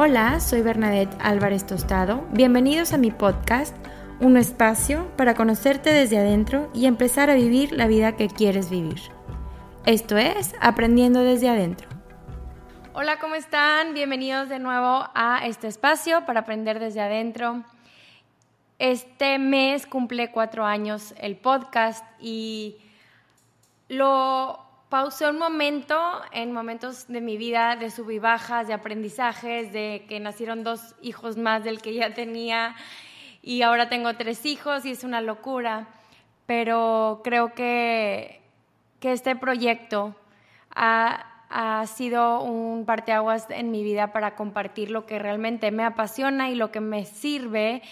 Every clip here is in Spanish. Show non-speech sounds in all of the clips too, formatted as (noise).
Hola, soy Bernadette Álvarez Tostado. Bienvenidos a mi podcast, un espacio para conocerte desde adentro y empezar a vivir la vida que quieres vivir. Esto es Aprendiendo desde adentro. Hola, ¿cómo están? Bienvenidos de nuevo a este espacio para aprender desde adentro. Este mes cumple cuatro años el podcast y lo pausé un momento en momentos de mi vida de sub y bajas, de aprendizajes, de que nacieron dos hijos más del que ya tenía y ahora tengo tres hijos y es una locura, pero creo que, que este proyecto ha, ha sido un parteaguas en mi vida para compartir lo que realmente me apasiona y lo que me sirve.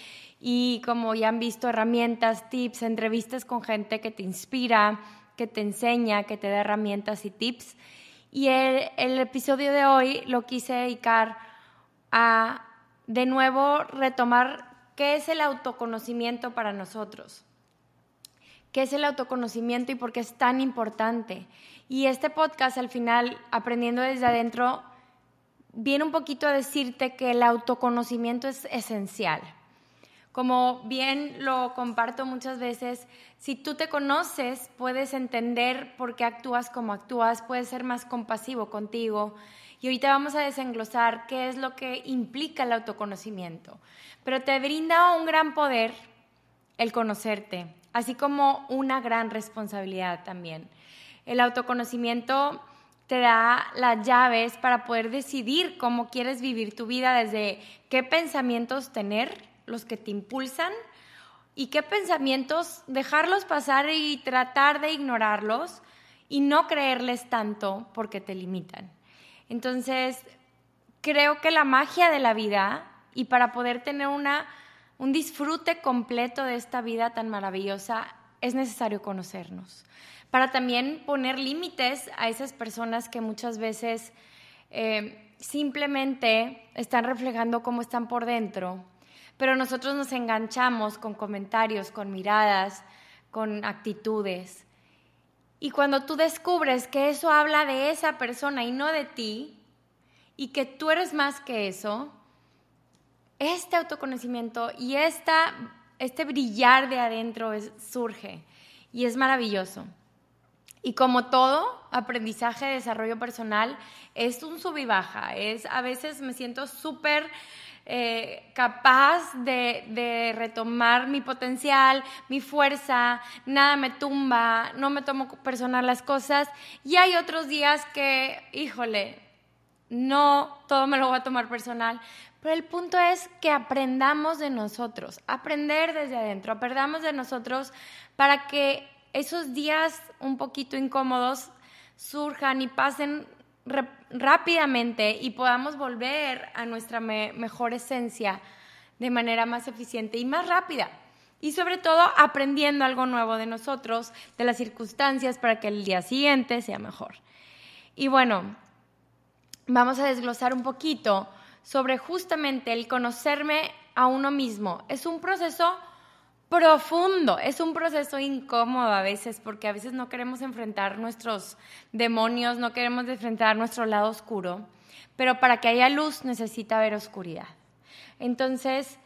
Y como ya han visto herramientas, tips, entrevistas con gente que te inspira, que te enseña, que te da herramientas y tips. Y el, episodio de hoy lo quise dedicar a, de nuevo, retomar qué es el autoconocimiento para nosotros. ¿Qué es el autoconocimiento y por qué es tan importante? Y este podcast, al final, aprendiendo desde adentro, viene un poquito a decirte que el autoconocimiento es esencial. Como bien lo comparto muchas veces, si tú te conoces, puedes entender por qué actúas como actúas, puedes ser más compasivo contigo. Y ahorita vamos a desenglosar qué es lo que implica el autoconocimiento. Pero te brinda un gran poder el conocerte, así como una gran responsabilidad también. El autoconocimiento te da las llaves para poder decidir cómo quieres vivir tu vida, desde qué pensamientos tener los que te impulsan y qué pensamientos dejarlos pasar y tratar de ignorarlos y no creerles tanto porque te limitan. Entonces, creo que la magia de la vida y para poder tener una, un disfrute completo de esta vida tan maravillosa es necesario conocernos. Para también poner límites a esas personas que muchas veces eh, simplemente están reflejando cómo están por dentro pero nosotros nos enganchamos con comentarios, con miradas, con actitudes. Y cuando tú descubres que eso habla de esa persona y no de ti, y que tú eres más que eso, este autoconocimiento y esta, este brillar de adentro surge y es maravilloso. Y como todo aprendizaje, desarrollo personal, es un sub y baja. Es, a veces me siento súper eh, capaz de, retomar mi potencial, mi fuerza, nada me tumba, no me tomo personal las cosas. Y hay otros días que, híjole, no todo me lo voy a tomar personal. Pero el punto es que aprendamos de nosotros, aprender desde adentro, aprendamos de nosotros para que esos días un poquito incómodos surjan y pasen rápidamente y podamos volver a nuestra mejor esencia de manera más eficiente y más rápida. Y sobre todo aprendiendo algo nuevo de nosotros, de las circunstancias, para que el día siguiente sea mejor. Y bueno, vamos a desglosar un poquito sobre justamente el conocerme a uno mismo. Es un proceso profundo. Es un proceso incómodo a veces porque a veces no queremos enfrentar nuestros demonios, no queremos enfrentar nuestro lado oscuro, pero para que haya luz necesita haber oscuridad. Entonces,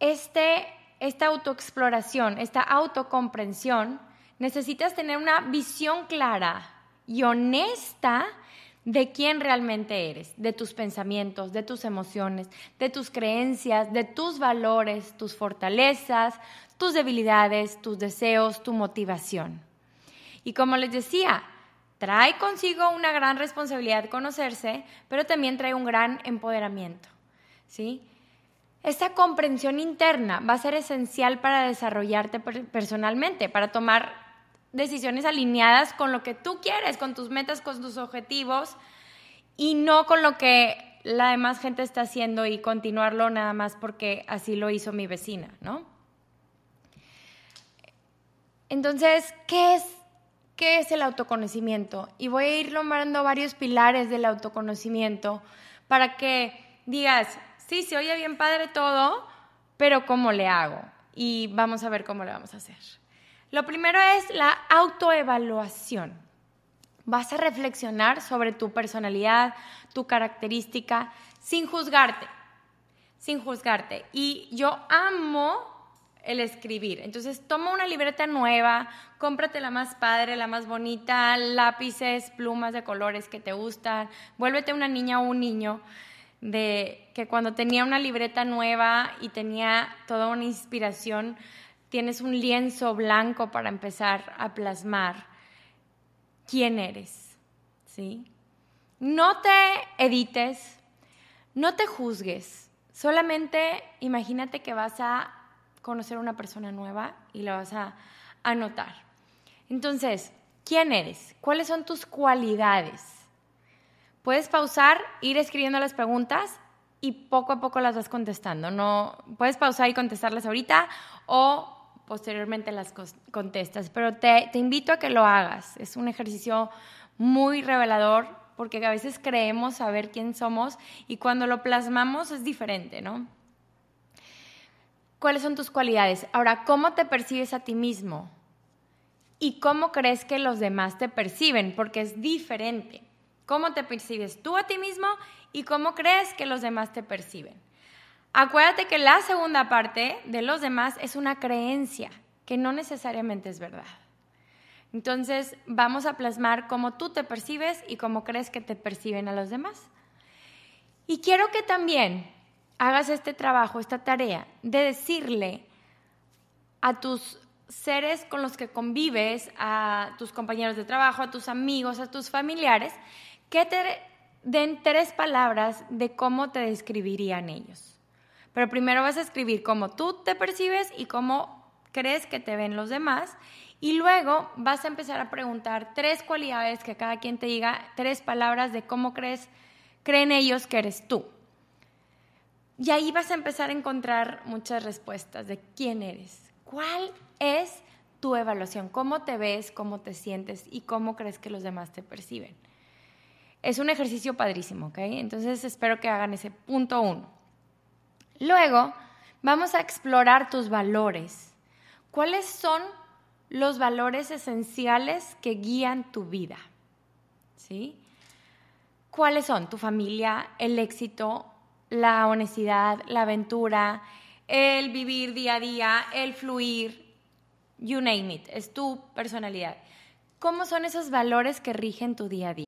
este, esta autoexploración, esta autocomprensión, necesitas tener una visión clara y honesta de quién realmente eres, de tus pensamientos, de tus emociones, de tus creencias, de tus valores, tus fortalezas, tus debilidades, tus deseos, tu motivación. Y como les decía, trae consigo una gran responsabilidad conocerse, pero también trae un gran empoderamiento. ¿sí? Esta comprensión interna va a ser esencial para desarrollarte personalmente, para tomar decisiones alineadas con lo que tú quieres, con tus metas, con tus objetivos y no con lo que la demás gente está haciendo y continuarlo nada más porque así lo hizo mi vecina, ¿no? Entonces, ¿qué es, qué es el autoconocimiento? Y voy a ir nombrando varios pilares del autoconocimiento para que digas, sí, se oye bien padre todo, pero ¿cómo le hago? Y vamos a ver cómo le vamos a hacer. Lo primero es la autoevaluación. vas a reflexionar sobre tu personalidad, tu característica, sin juzgarte, sin juzgarte. Y yo amo el escribir. Entonces, toma una libreta nueva, cómprate la más padre, la más bonita, lápices, plumas de colores que te gustan, vuélvete una niña o un niño de que cuando tenía una libreta nueva y tenía toda una inspiración, tienes un lienzo blanco para empezar a plasmar quién eres, ¿sí? No te edites, no te juzgues, solamente imagínate que vas a conocer a una persona nueva y la vas a anotar. Entonces, ¿quién eres? ¿Cuáles son tus cualidades? Puedes pausar, ir escribiendo las preguntas y poco a poco las vas contestando. No puedes pausar y contestarlas ahorita o posteriormente las contestas, pero te, invito a que lo hagas. Es un ejercicio muy revelador porque a veces creemos saber quién somos y cuando lo plasmamos es diferente, ¿no? ¿Cuáles son tus cualidades? Ahora, ¿cómo te percibes a ti mismo? ¿Y cómo crees que los demás te perciben? Porque es diferente. ¿Cómo te percibes tú a ti mismo y cómo crees que los demás te perciben? Acuérdate que la segunda parte de los demás es una creencia, que no necesariamente es verdad. Entonces vamos a plasmar cómo tú te percibes y cómo crees que te perciben a los demás. Y quiero que también hagas este trabajo, esta tarea de decirle a tus seres con los que convives, a tus compañeros de trabajo, a tus amigos, a tus familiares, que te den tres palabras de cómo te describirían ellos. Pero primero vas a escribir cómo tú te percibes y cómo crees que te ven los demás. Y luego vas a empezar a preguntar tres cualidades que cada quien te diga, tres palabras de cómo crees, creen ellos que eres tú. Y ahí vas a empezar a encontrar muchas respuestas de quién eres, cuál es tu evaluación, cómo te ves, cómo te sientes y cómo crees que los demás te perciben. Es un ejercicio padrísimo, ¿ok? Entonces espero que hagan ese punto uno. Luego, vamos a explorar tus valores. ¿Cuáles son los valores esenciales que guían tu vida? ¿Sí? ¿Cuáles son? Tu familia, el éxito, la honestidad, la aventura, el vivir día a día, el fluir, you name it, es tu personalidad. ¿Cómo son esos valores que rigen tu día a día?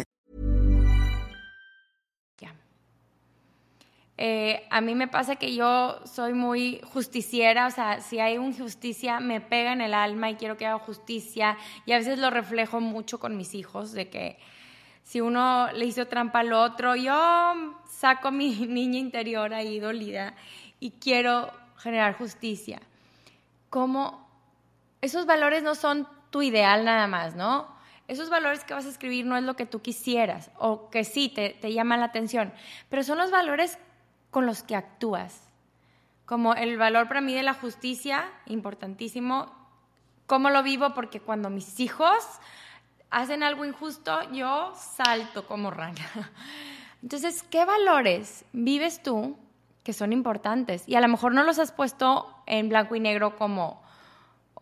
Eh, a mí me pasa que yo soy muy justiciera, o sea, si hay injusticia me pega en el alma y quiero que haga justicia y a veces lo reflejo mucho con mis hijos, de que si uno le hizo trampa al otro, yo saco mi (laughs) niña interior ahí dolida y quiero generar justicia. Como esos valores no son tu ideal nada más, ¿no? Esos valores que vas a escribir no es lo que tú quisieras o que sí te, te llaman la atención, pero son los valores con los que actúas. como el valor para mí de la justicia, importantísimo. ¿Cómo lo vivo? Porque cuando mis hijos hacen algo injusto, yo salto como rana. (laughs) Entonces, ¿qué valores vives tú que son importantes? Y a lo mejor no los has puesto en blanco y negro como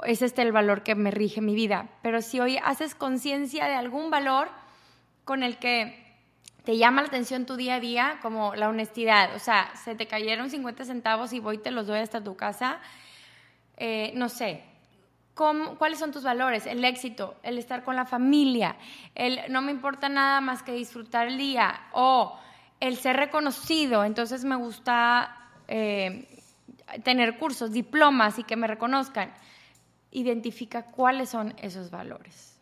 es este el valor que me rige mi vida, pero si hoy haces conciencia de algún valor con el que te llama la atención tu día a día, como la honestidad, o sea, se te cayeron 50 centavos y voy y te los doy hasta tu casa, eh, no sé, ¿cuáles son tus valores? El éxito, el estar con la familia, el no me importa nada más que disfrutar el día, o el ser reconocido, entonces me gusta eh, tener cursos, diplomas y que me reconozcan. Identifica cuáles son esos valores.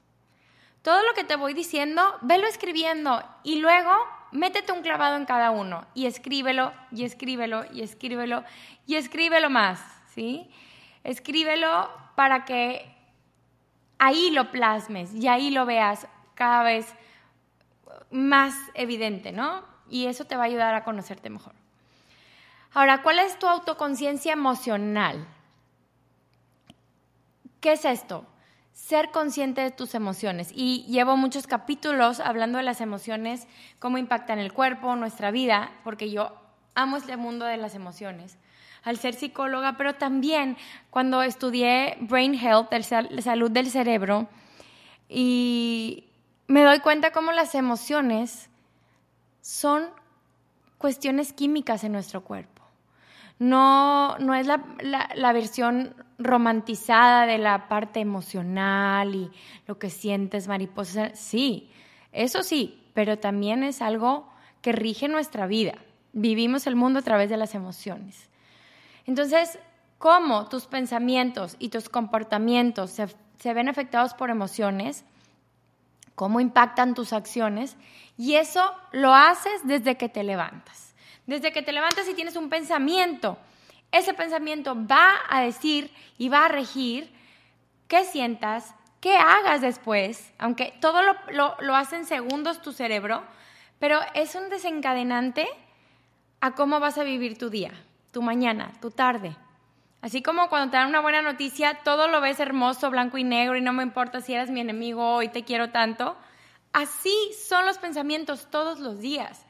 Todo lo que te voy diciendo, velo escribiendo y luego métete un clavado en cada uno y escríbelo y escríbelo y escríbelo y escríbelo más, ¿sí? Escríbelo para que ahí lo plasmes y ahí lo veas cada vez más evidente, ¿no? Y eso te va a ayudar a conocerte mejor. Ahora, ¿cuál es tu autoconciencia emocional? ¿Qué es esto? Ser consciente de tus emociones. Y llevo muchos capítulos hablando de las emociones, cómo impactan el cuerpo, nuestra vida, porque yo amo este mundo de las emociones al ser psicóloga, pero también cuando estudié Brain Health, la salud del cerebro, y me doy cuenta cómo las emociones son cuestiones químicas en nuestro cuerpo. No, no es la, la, versión romantizada de la parte emocional y lo que sientes, mariposa. Sí, eso sí, pero también es algo que rige nuestra vida. Vivimos el mundo a través de las emociones. Entonces, cómo tus pensamientos y tus comportamientos se, ven afectados por emociones, cómo impactan tus acciones, y eso lo haces desde que te levantas. Desde que te levantas y tienes un pensamiento, ese pensamiento va a decir y va a regir qué sientas, qué hagas después, aunque todo lo, lo, lo hace en segundos tu cerebro, pero es un desencadenante a cómo vas a vivir tu día tu mañana, tu tarde. Así como cuando te dan una buena noticia, todo lo ves hermoso, blanco y negro y no me importa si eres mi enemigo y te quiero tanto. Así son los pensamientos todos los días.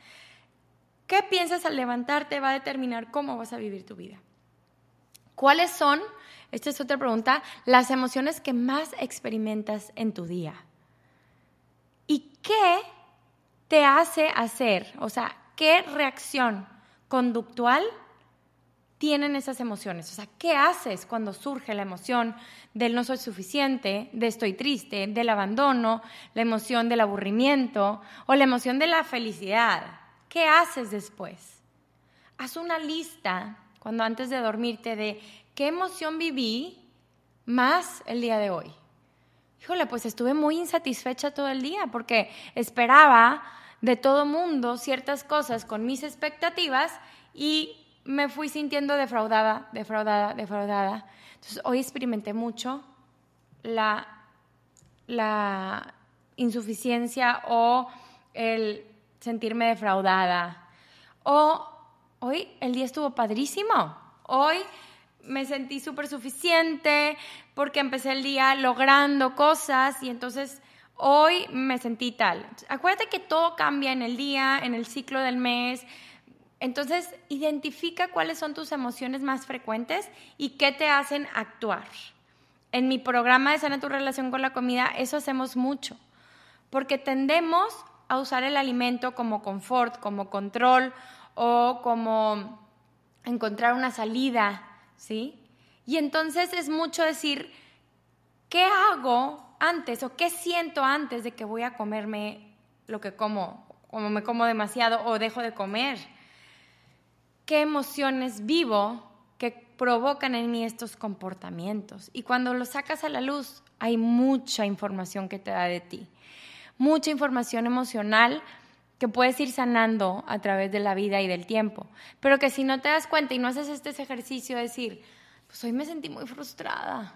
¿Qué piensas al levantarte va a determinar cómo vas a vivir tu vida? ¿Cuáles son, esta es otra pregunta, las emociones que más experimentas en tu día? ¿Y qué te hace hacer? O sea, ¿qué reacción conductual tienen esas emociones. O sea, ¿qué haces cuando surge la emoción del no soy suficiente, de estoy triste, del abandono, la emoción del aburrimiento o la emoción de la felicidad? ¿Qué haces después? Haz una lista cuando antes de dormirte de qué emoción viví más el día de hoy. Híjole, pues estuve muy insatisfecha todo el día porque esperaba de todo mundo ciertas cosas con mis expectativas y me fui sintiendo defraudada, defraudada, defraudada. Entonces, hoy experimenté mucho la, la insuficiencia o el sentirme defraudada. O hoy el día estuvo padrísimo. Hoy me sentí súper suficiente porque empecé el día logrando cosas y entonces hoy me sentí tal. Acuérdate que todo cambia en el día, en el ciclo del mes, entonces, identifica cuáles son tus emociones más frecuentes y qué te hacen actuar. En mi programa de Sana tu relación con la comida, eso hacemos mucho, porque tendemos a usar el alimento como confort, como control o como encontrar una salida, ¿sí? Y entonces es mucho decir, ¿qué hago antes o qué siento antes de que voy a comerme lo que como, como me como demasiado o dejo de comer? qué emociones vivo que provocan en mí estos comportamientos. Y cuando lo sacas a la luz, hay mucha información que te da de ti, mucha información emocional que puedes ir sanando a través de la vida y del tiempo, pero que si no te das cuenta y no haces este ejercicio de decir, pues hoy me sentí muy frustrada,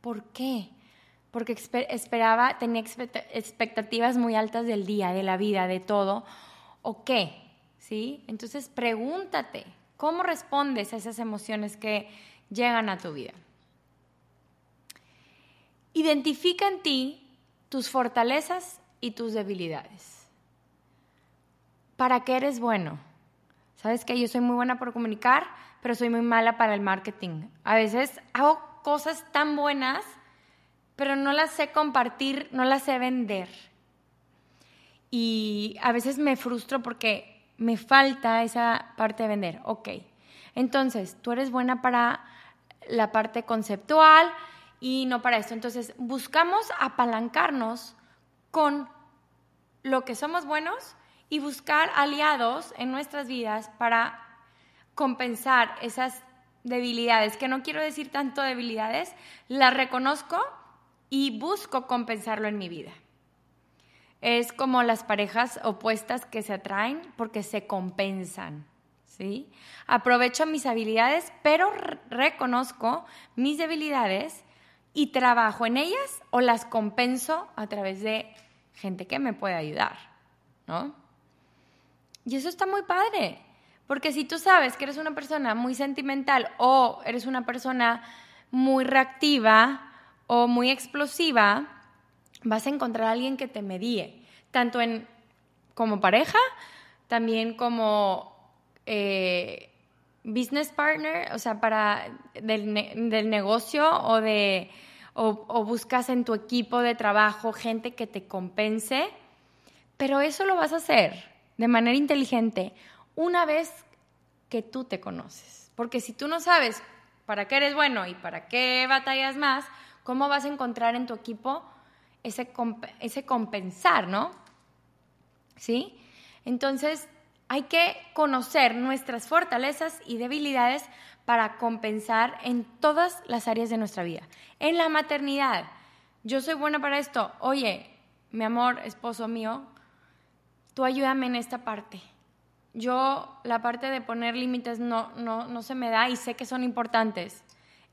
¿por qué? Porque esperaba, tenía expectativas muy altas del día, de la vida, de todo, ¿o qué? ¿sí? Entonces pregúntate, ¿Cómo respondes a esas emociones que llegan a tu vida? Identifica en ti tus fortalezas y tus debilidades. ¿Para qué eres bueno? Sabes que yo soy muy buena por comunicar, pero soy muy mala para el marketing. A veces hago cosas tan buenas, pero no las sé compartir, no las sé vender. Y a veces me frustro porque me falta esa parte de vender. Ok, entonces tú eres buena para la parte conceptual y no para esto. Entonces buscamos apalancarnos con lo que somos buenos y buscar aliados en nuestras vidas para compensar esas debilidades, que no quiero decir tanto debilidades, las reconozco y busco compensarlo en mi vida. Es como las parejas opuestas que se atraen porque se compensan, ¿sí? Aprovecho mis habilidades, pero reconozco mis debilidades y trabajo en ellas o las compenso a través de gente que me puede ayudar, ¿no? Y eso está muy padre. Porque si tú sabes que eres una persona muy sentimental o eres una persona muy reactiva o muy explosiva, vas a encontrar a alguien que te medie, tanto en como pareja, también como eh, business partner, o sea, para del, negocio o de o buscas en tu equipo de trabajo gente que te compense, pero eso lo vas a hacer de manera inteligente una vez que tú te conoces. Porque si tú no sabes para qué eres bueno y para qué batallas más, ¿cómo vas a encontrar en tu equipo ese, ese compensar, no? ¿Sí? Entonces, hay que conocer nuestras fortalezas y debilidades para compensar en todas las áreas de nuestra vida. En la maternidad, yo soy buena para esto. Oye, mi amor, esposo mío, tú ayúdame en esta parte yo la parte de poner límites no, no, no se me da y sé que son importantes.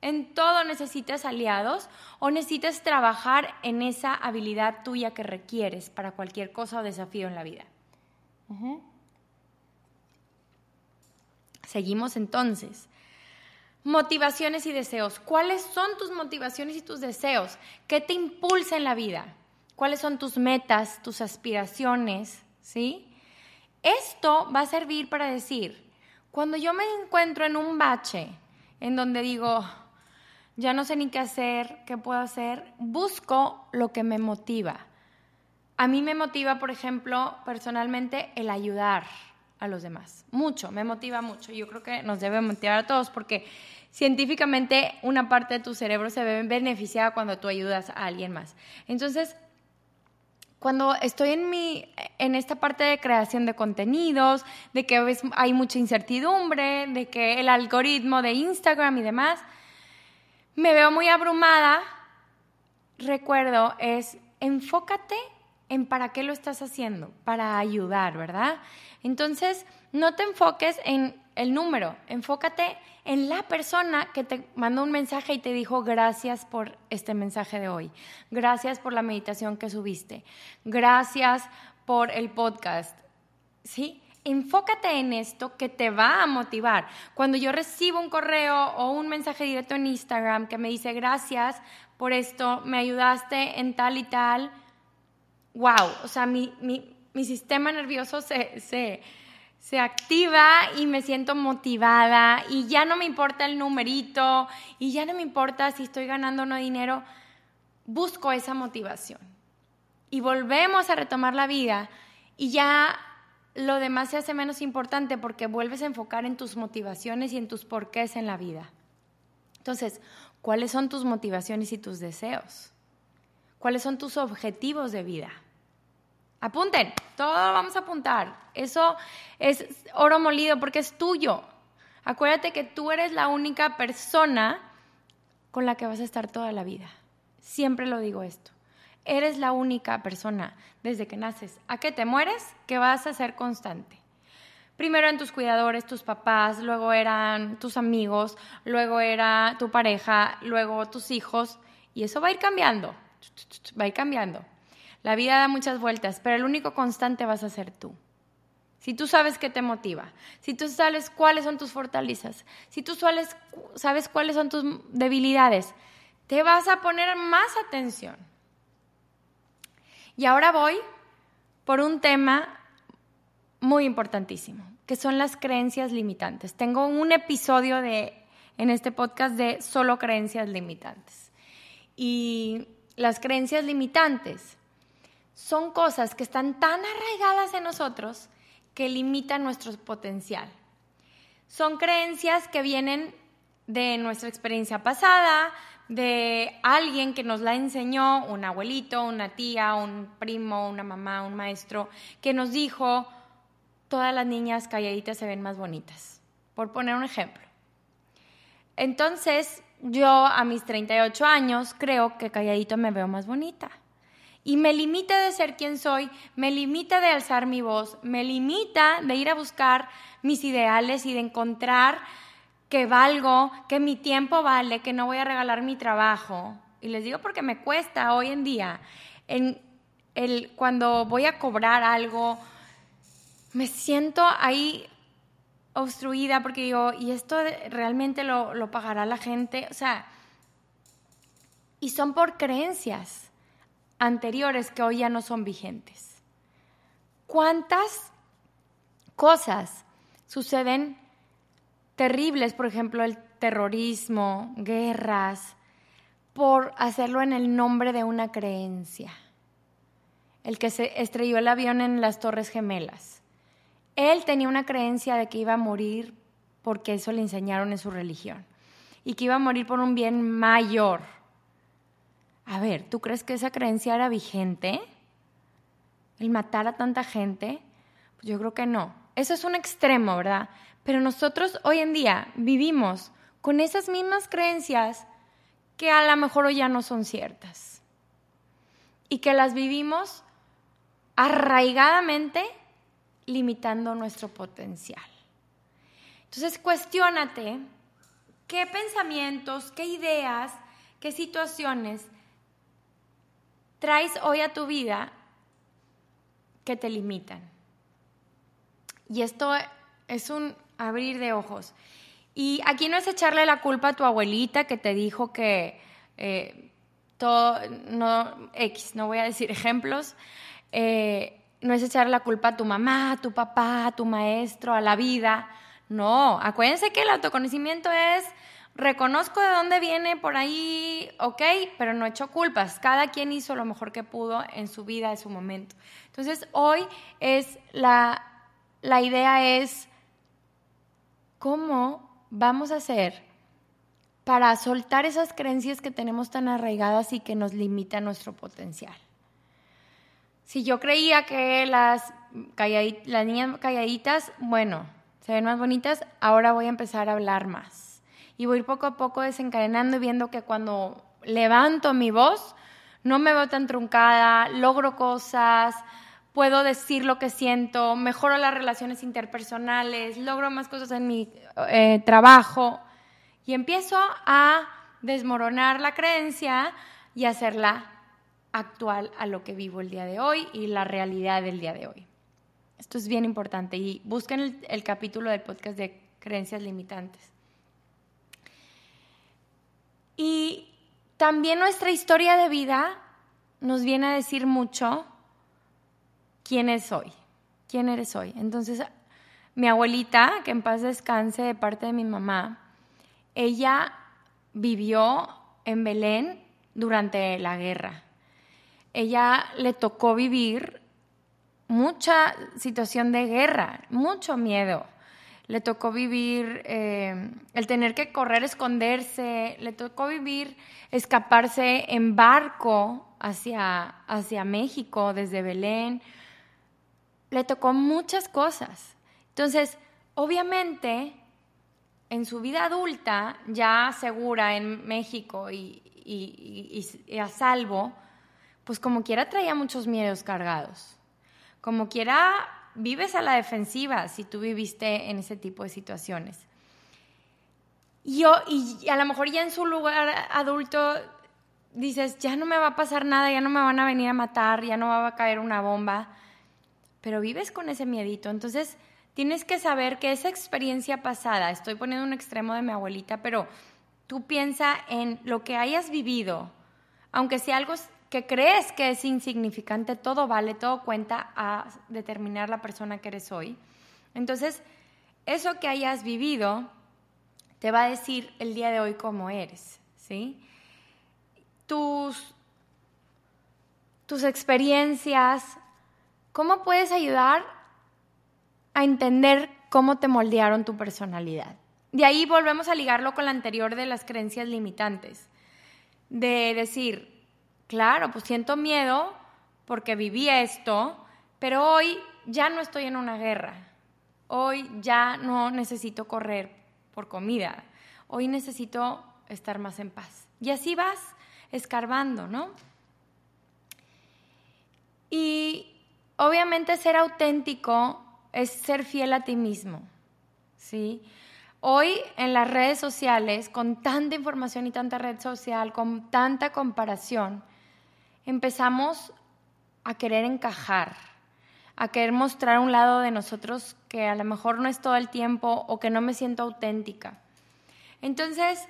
En todo necesitas aliados o necesitas trabajar en esa habilidad tuya que requieres para cualquier cosa o desafío en la vida. Seguimos entonces. Motivaciones y deseos. ¿Cuáles son tus motivaciones y tus deseos? ¿Qué te impulsa en la vida? ¿Cuáles son tus metas, tus aspiraciones? ¿Sí? Esto va a servir para decir, cuando yo me encuentro en un bache en donde digo, ya no sé ni qué hacer, qué puedo hacer, busco lo que me motiva. A mí me motiva, por ejemplo, personalmente, el ayudar a los demás. Mucho, me motiva mucho. Yo creo que nos debe motivar a todos porque científicamente una parte de tu cerebro se ve beneficiada cuando tú ayudas a alguien más. Entonces, cuando estoy en, mi, en esta parte de creación de contenidos, de que hay mucha incertidumbre, de que el algoritmo de Instagram y demás, me veo muy abrumada, recuerdo es enfócate en para qué lo estás haciendo, para ayudar, ¿verdad? Entonces, no te enfoques en el número, enfócate en la persona que te mandó un mensaje y te dijo gracias por este mensaje de hoy, gracias por la meditación que subiste, gracias por el podcast, ¿sí? Enfócate en esto que te va a motivar. Cuando yo recibo un correo o un mensaje directo en Instagram que me dice gracias por esto, me ayudaste en tal y tal, wow, o sea, mi, mi sistema nervioso se, se se activa y me siento motivada y ya no me importa el numerito y ya no me importa si estoy ganando o no dinero, busco esa motivación. Y volvemos a retomar la vida y ya lo demás se hace menos importante porque vuelves a enfocar en tus motivaciones y en tus porqués en la vida. Entonces, ¿cuáles son tus motivaciones y tus deseos? ¿Cuáles son tus objetivos de vida? Apunten, todo vamos a apuntar. Eso es oro molido porque es tuyo. Acuérdate que tú eres la única persona con la que vas a estar toda la vida. Siempre lo digo esto. Eres la única persona desde que naces a que te mueres que vas a ser constante. Primero eran tus cuidadores, tus papás, luego eran tus amigos, luego era tu pareja, luego tus hijos, y eso va a ir cambiando, va a ir cambiando. La vida da muchas vueltas, pero el único constante vas a ser tú. si tú sabes qué te motiva, si tú sabes cuáles son tus fortalezas, si tú sabes, cuáles son tus debilidades, te vas a poner más atención. Y ahora voy por un tema muy importantísimo, que son las creencias limitantes. Tengo un episodio de, en este podcast de solo creencias limitantes. Y las creencias limitantes son cosas que están tan arraigadas en nosotros que limitan nuestro potencial. Son creencias que vienen de nuestra experiencia pasada, de alguien que nos la enseñó, un abuelito, una tía, un primo, una mamá, un maestro, que nos dijo, todas las niñas calladitas se ven más bonitas, por poner un ejemplo. Entonces, yo a mis 38 años creo que calladito me veo más bonita. Y me limita de ser quien soy, me limita de alzar mi voz, me limita de ir a buscar mis ideales y de encontrar que valgo, que mi tiempo vale, que no voy a regalar mi trabajo. Y les digo porque me cuesta hoy en día. Cuando voy a cobrar algo, me siento ahí obstruida porque digo, ¿y esto realmente lo, lo pagará la gente? O sea, y son por creencias anteriores que hoy ya no son vigentes. ¿Cuántas cosas suceden terribles, por ejemplo, el terrorismo, guerras, por hacerlo en el nombre de una creencia. El que se estrelló el avión en las Torres Gemelas. Él tenía una creencia de que iba a morir porque eso le enseñaron en su religión y que iba a morir por un bien mayor. A ver, ¿tú crees que esa creencia era vigente? ¿El matar a tanta gente? Pues yo creo que no. Eso es un extremo, ¿verdad? Pero nosotros hoy en día vivimos con esas mismas creencias que a lo mejor hoy ya no son ciertas. Y que las vivimos arraigadamente limitando nuestro potencial. Entonces, cuestiónate qué pensamientos, qué ideas, qué situaciones traes hoy a tu vida que te limitan. Y esto es un abrir de ojos. Y aquí no es echarle la culpa a tu abuelita que te dijo que eh, todo, no, X, no voy a decir (laughs) ejemplos, eh, no es echarle la culpa a tu mamá, a tu papá, a tu maestro, a la vida. No, acuérdense que el autoconocimiento es reconozco de dónde viene por ahí, ok, pero no echo culpas. Cada quien hizo lo mejor que pudo en su vida, en su momento. Entonces, hoy es la, la idea es ¿cómo vamos a hacer para soltar esas creencias que tenemos tan arraigadas y que nos limitan nuestro potencial? Si yo creía que las, las niñas calladitas, bueno, se ven más bonitas, ahora voy a empezar a hablar más. Y voy poco a poco desencadenando y viendo que cuando levanto mi voz, no me veo tan truncada, logro cosas, puedo decir lo que siento, mejoro las relaciones interpersonales, logro más cosas en mi eh, trabajo y empiezo a desmoronar la creencia y hacerla actual a lo que vivo el día de hoy y la realidad del día de hoy. Esto es bien importante y busquen el capítulo del podcast de creencias limitantes. Y también nuestra historia de vida nos viene a decir mucho quién es hoy, quién eres hoy. Entonces, mi abuelita, que en paz descanse de parte de mi mamá, ella vivió en Belén durante la guerra. Ella le tocó vivir mucha situación de guerra, mucho miedo. Le tocó vivir eh, el tener que correr, esconderse, le tocó vivir escaparse en barco hacia, hacia México desde Belén le tocó muchas cosas. Entonces, obviamente, en su vida adulta, ya segura en México y, a salvo, pues como quiera traía muchos miedos cargados. Como quiera vives a la defensiva si tú viviste en ese tipo de situaciones. Yo, y a lo mejor ya en su lugar adulto dices, ya no me va a pasar nada, ya no me van a venir a matar, ya no va a caer una bomba pero vives con ese miedito. Entonces, tienes que saber que esa experiencia pasada, estoy poniendo un extremo de mi abuelita, pero tú piensa en lo que hayas vivido, aunque sea algo que crees que es insignificante, todo vale, todo cuenta a determinar la persona que eres hoy. Entonces, eso que hayas vivido te va a decir el día de hoy cómo eres, ¿sí? Tus, tus experiencias, ¿cómo puedes ayudar a entender cómo te moldearon tu personalidad? De ahí volvemos a ligarlo con la anterior de las creencias limitantes, de decir, claro, pues siento miedo porque viví esto, pero hoy ya no estoy en una guerra, hoy ya no necesito correr por comida, hoy necesito estar más en paz. Y así vas escarbando, ¿no? Y obviamente ser auténtico es ser fiel a ti mismo, ¿sí? Hoy en las redes sociales, con tanta información y tanta red social, con tanta comparación, empezamos a querer encajar, a querer mostrar un lado de nosotros que a lo mejor no es todo el tiempo o que no me siento auténtica. Entonces,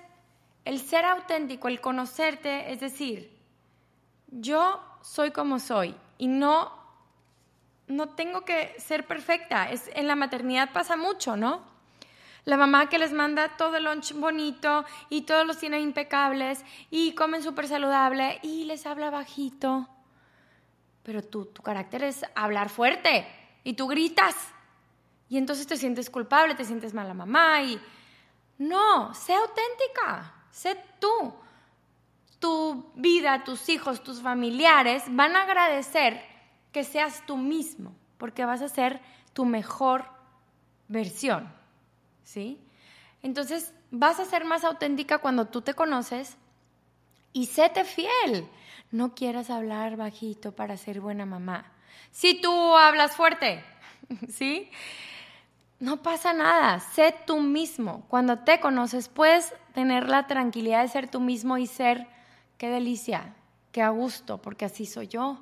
el ser auténtico, el conocerte, es decir, yo soy como soy y no no tengo que ser perfecta. Es, en la maternidad pasa mucho, ¿no? La mamá que les manda todo el lunch bonito y todos los tiene impecables y comen súper saludable y les habla bajito pero tu, tu carácter es hablar fuerte y tú gritas. Y entonces te sientes culpable, te sientes mala mamá y... No, sé auténtica, sé tú. Tu vida, tus hijos, tus familiares van a agradecer que seas tú mismo, porque vas a ser tu mejor versión, ¿sí? Entonces, vas a ser más auténtica cuando tú te conoces y séte fiel no quieras hablar bajito para ser buena mamá. Si tú hablas fuerte, (laughs) ¿sí? No pasa nada, sé tú mismo. Cuando te conoces puedes tener la tranquilidad de ser tú mismo y ser, qué delicia, qué a gusto, porque así soy yo.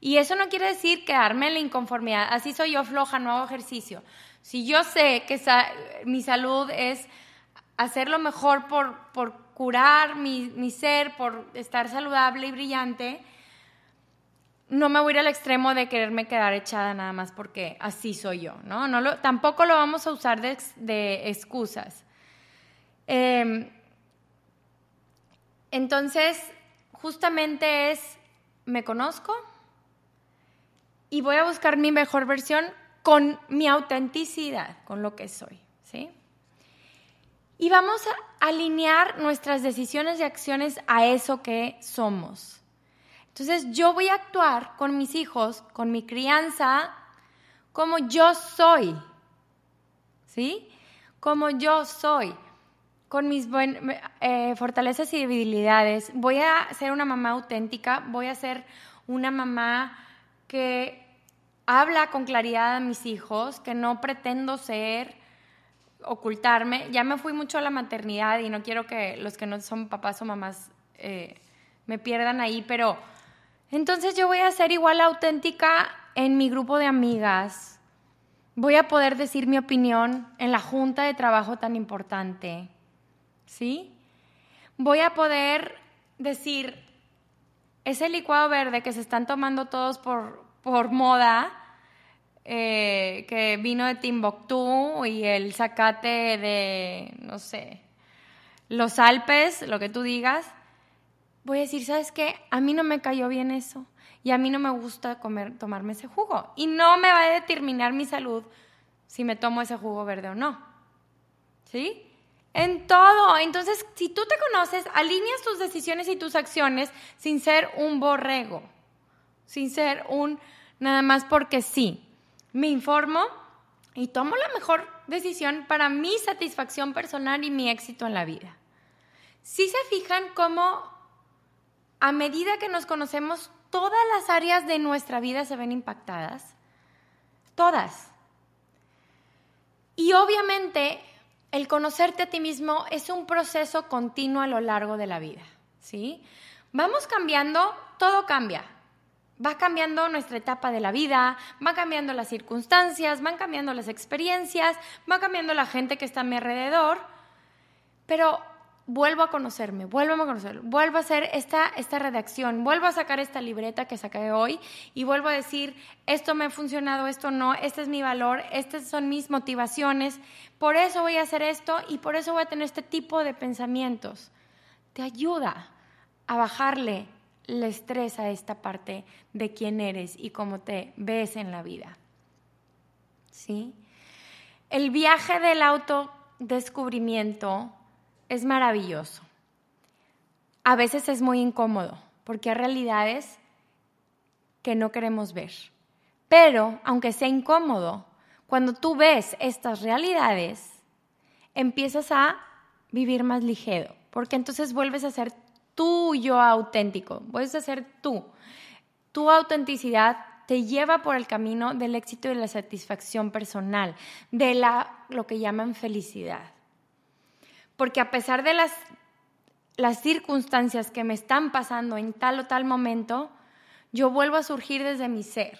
Y eso no quiere decir quedarme en la inconformidad, así soy yo floja, no hago ejercicio. Si yo sé que mi salud es hacer mejor por, por curar mi, ser, por estar saludable y brillante, no me voy a ir al extremo de quererme quedar echada nada más porque así soy yo, ¿no? no lo, tampoco lo vamos a usar de, excusas. Em, entonces, justamente es, me conozco y voy a buscar mi mejor versión con mi autenticidad, con lo que soy, ¿sí? Y vamos a alinear nuestras decisiones y acciones a eso que somos. Entonces yo voy a actuar con mis hijos, con mi crianza, como yo soy. ¿Sí? Como yo soy. Con mis eh, fortalezas y debilidades. Voy a ser una mamá auténtica. Voy a ser una mamá que habla con claridad a mis hijos, que no pretendo ser ocultarme. Ya me fui mucho a la maternidad y no quiero que los que no son papás o mamás eh, me pierdan ahí, pero entonces yo voy a ser igual auténtica en mi grupo de amigas. Voy a poder decir mi opinión en la junta de trabajo tan importante. ¿Sí? Voy a poder decir, ese licuado verde que se están tomando todos por, por moda, eh, que vino de Timbuktu y el zacate de, no sé, los Alpes, lo que tú digas, voy a decir, ¿sabes qué? A mí no me cayó bien eso y a mí no me gusta comer, tomarme ese jugo y no me va a determinar mi salud si me tomo ese jugo verde o no. ¿Sí? En todo. Entonces, si tú te conoces, alineas tus decisiones y tus acciones sin ser un borrego, sin ser un nada más porque sí me informo y tomo la mejor decisión para mi satisfacción personal y mi éxito en la vida. Si se fijan cómo a medida que nos conocemos, todas las áreas de nuestra vida se ven impactadas. Todas. Y obviamente el conocerte a ti mismo es un proceso continuo a lo largo de la vida, ¿sí? Vamos cambiando, todo cambia. Va cambiando nuestra etapa de la vida, van cambiando las circunstancias, van cambiando las experiencias, va cambiando la gente que está a mi alrededor, pero vuelvo a conocerme, vuelvo a conocer, vuelvo a hacer esta, esta redacción, vuelvo a sacar esta libreta que saqué hoy y vuelvo a decir, esto me ha funcionado, esto no, este es mi valor, estas son mis motivaciones, por eso voy a hacer esto y por eso voy a tener este tipo de pensamientos. Te ayuda a bajarle el estrés a esta parte de quién eres y cómo te ves en la vida. ¿Sí? El viaje del autodescubrimiento es maravilloso. A veces es muy incómodo porque hay realidades que no queremos ver. Pero, aunque sea incómodo, cuando tú ves estas realidades, empiezas a vivir más ligero, porque entonces vuelves a ser tú yo auténtico, vuelves a ser tú. Tu autenticidad te lleva por el camino del éxito y de la satisfacción personal, de la, lo que llaman felicidad. Porque a pesar de las, las circunstancias que me están pasando en tal o tal momento, yo vuelvo a surgir desde mi ser.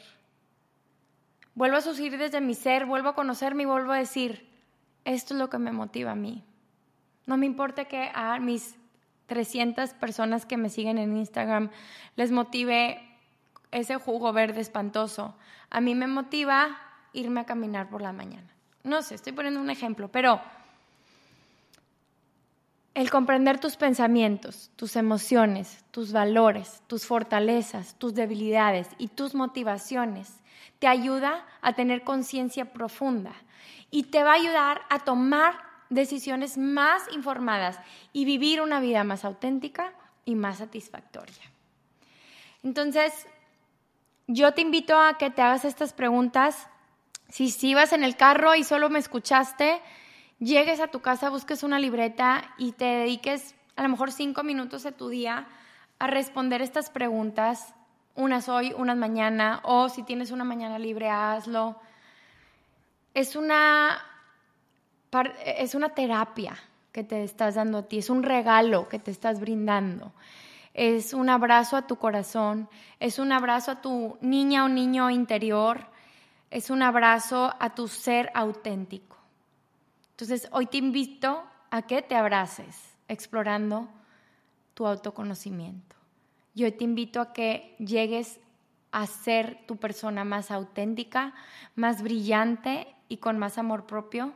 Vuelvo a surgir desde mi ser, vuelvo a conocerme y vuelvo a decir, esto es lo que me motiva a mí. No me importa que a mis 300 personas que me siguen en Instagram les motive ese jugo verde espantoso. A mí me motiva irme a caminar por la mañana. No sé, estoy poniendo un ejemplo, pero el comprender tus pensamientos, tus emociones, tus valores, tus fortalezas, tus debilidades y tus motivaciones te ayuda a tener conciencia profunda y te va a ayudar a tomar decisiones más informadas y vivir una vida más auténtica y más satisfactoria. Entonces, yo te invito a que te hagas estas preguntas. Si, si vas en el carro y solo me escuchaste, llegues a tu casa, busques una libreta y te dediques a lo mejor cinco minutos de tu día a responder estas preguntas, unas hoy, unas mañana, o si tienes una mañana libre, hazlo. Es una, es una terapia que te estás dando a ti, es un regalo que te estás brindando. Es un abrazo a tu corazón, es un abrazo a tu niña o niño interior, es un abrazo a tu ser auténtico. Entonces, hoy te invito a que te abraces explorando tu autoconocimiento. Y hoy te invito a que llegues a ser tu persona más auténtica, más brillante y con más amor propio,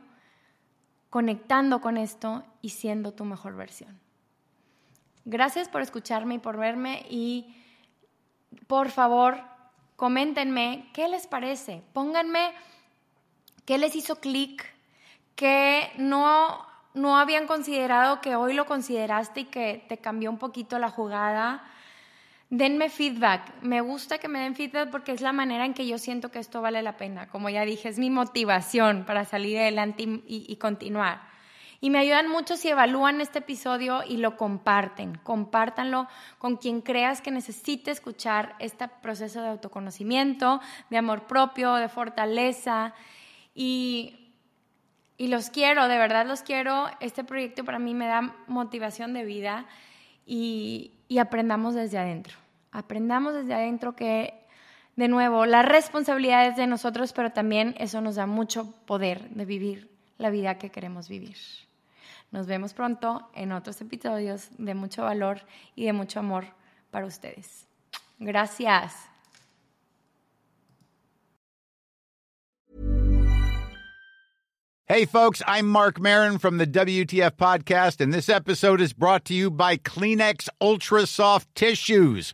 conectando con esto y siendo tu mejor versión. Gracias por escucharme y por verme y por favor, coméntenme qué les parece, pónganme qué les hizo clic que no, no habían considerado que hoy lo consideraste y que te cambió un poquito la jugada. Denme feedback. Me gusta que me den feedback porque es la manera en que yo siento que esto vale la pena. Como ya dije, es mi motivación para salir adelante y, y continuar. Y me ayudan mucho si evalúan este episodio y lo comparten. Compártanlo con quien creas que necesite escuchar este proceso de autoconocimiento, de amor propio, de fortaleza. Y y los quiero, de verdad los quiero. Este proyecto para mí me da motivación de vida y, y aprendamos desde adentro. Aprendamos desde adentro que, de nuevo, la responsabilidad es de nosotros, pero también eso nos da mucho poder de vivir la vida que queremos vivir. Nos vemos pronto en otros episodios de mucho valor y de mucho amor para ustedes. Gracias. Hey, folks, I'm Mark Marin from the WTF Podcast, and this episode is brought to you by Kleenex Ultra Soft Tissues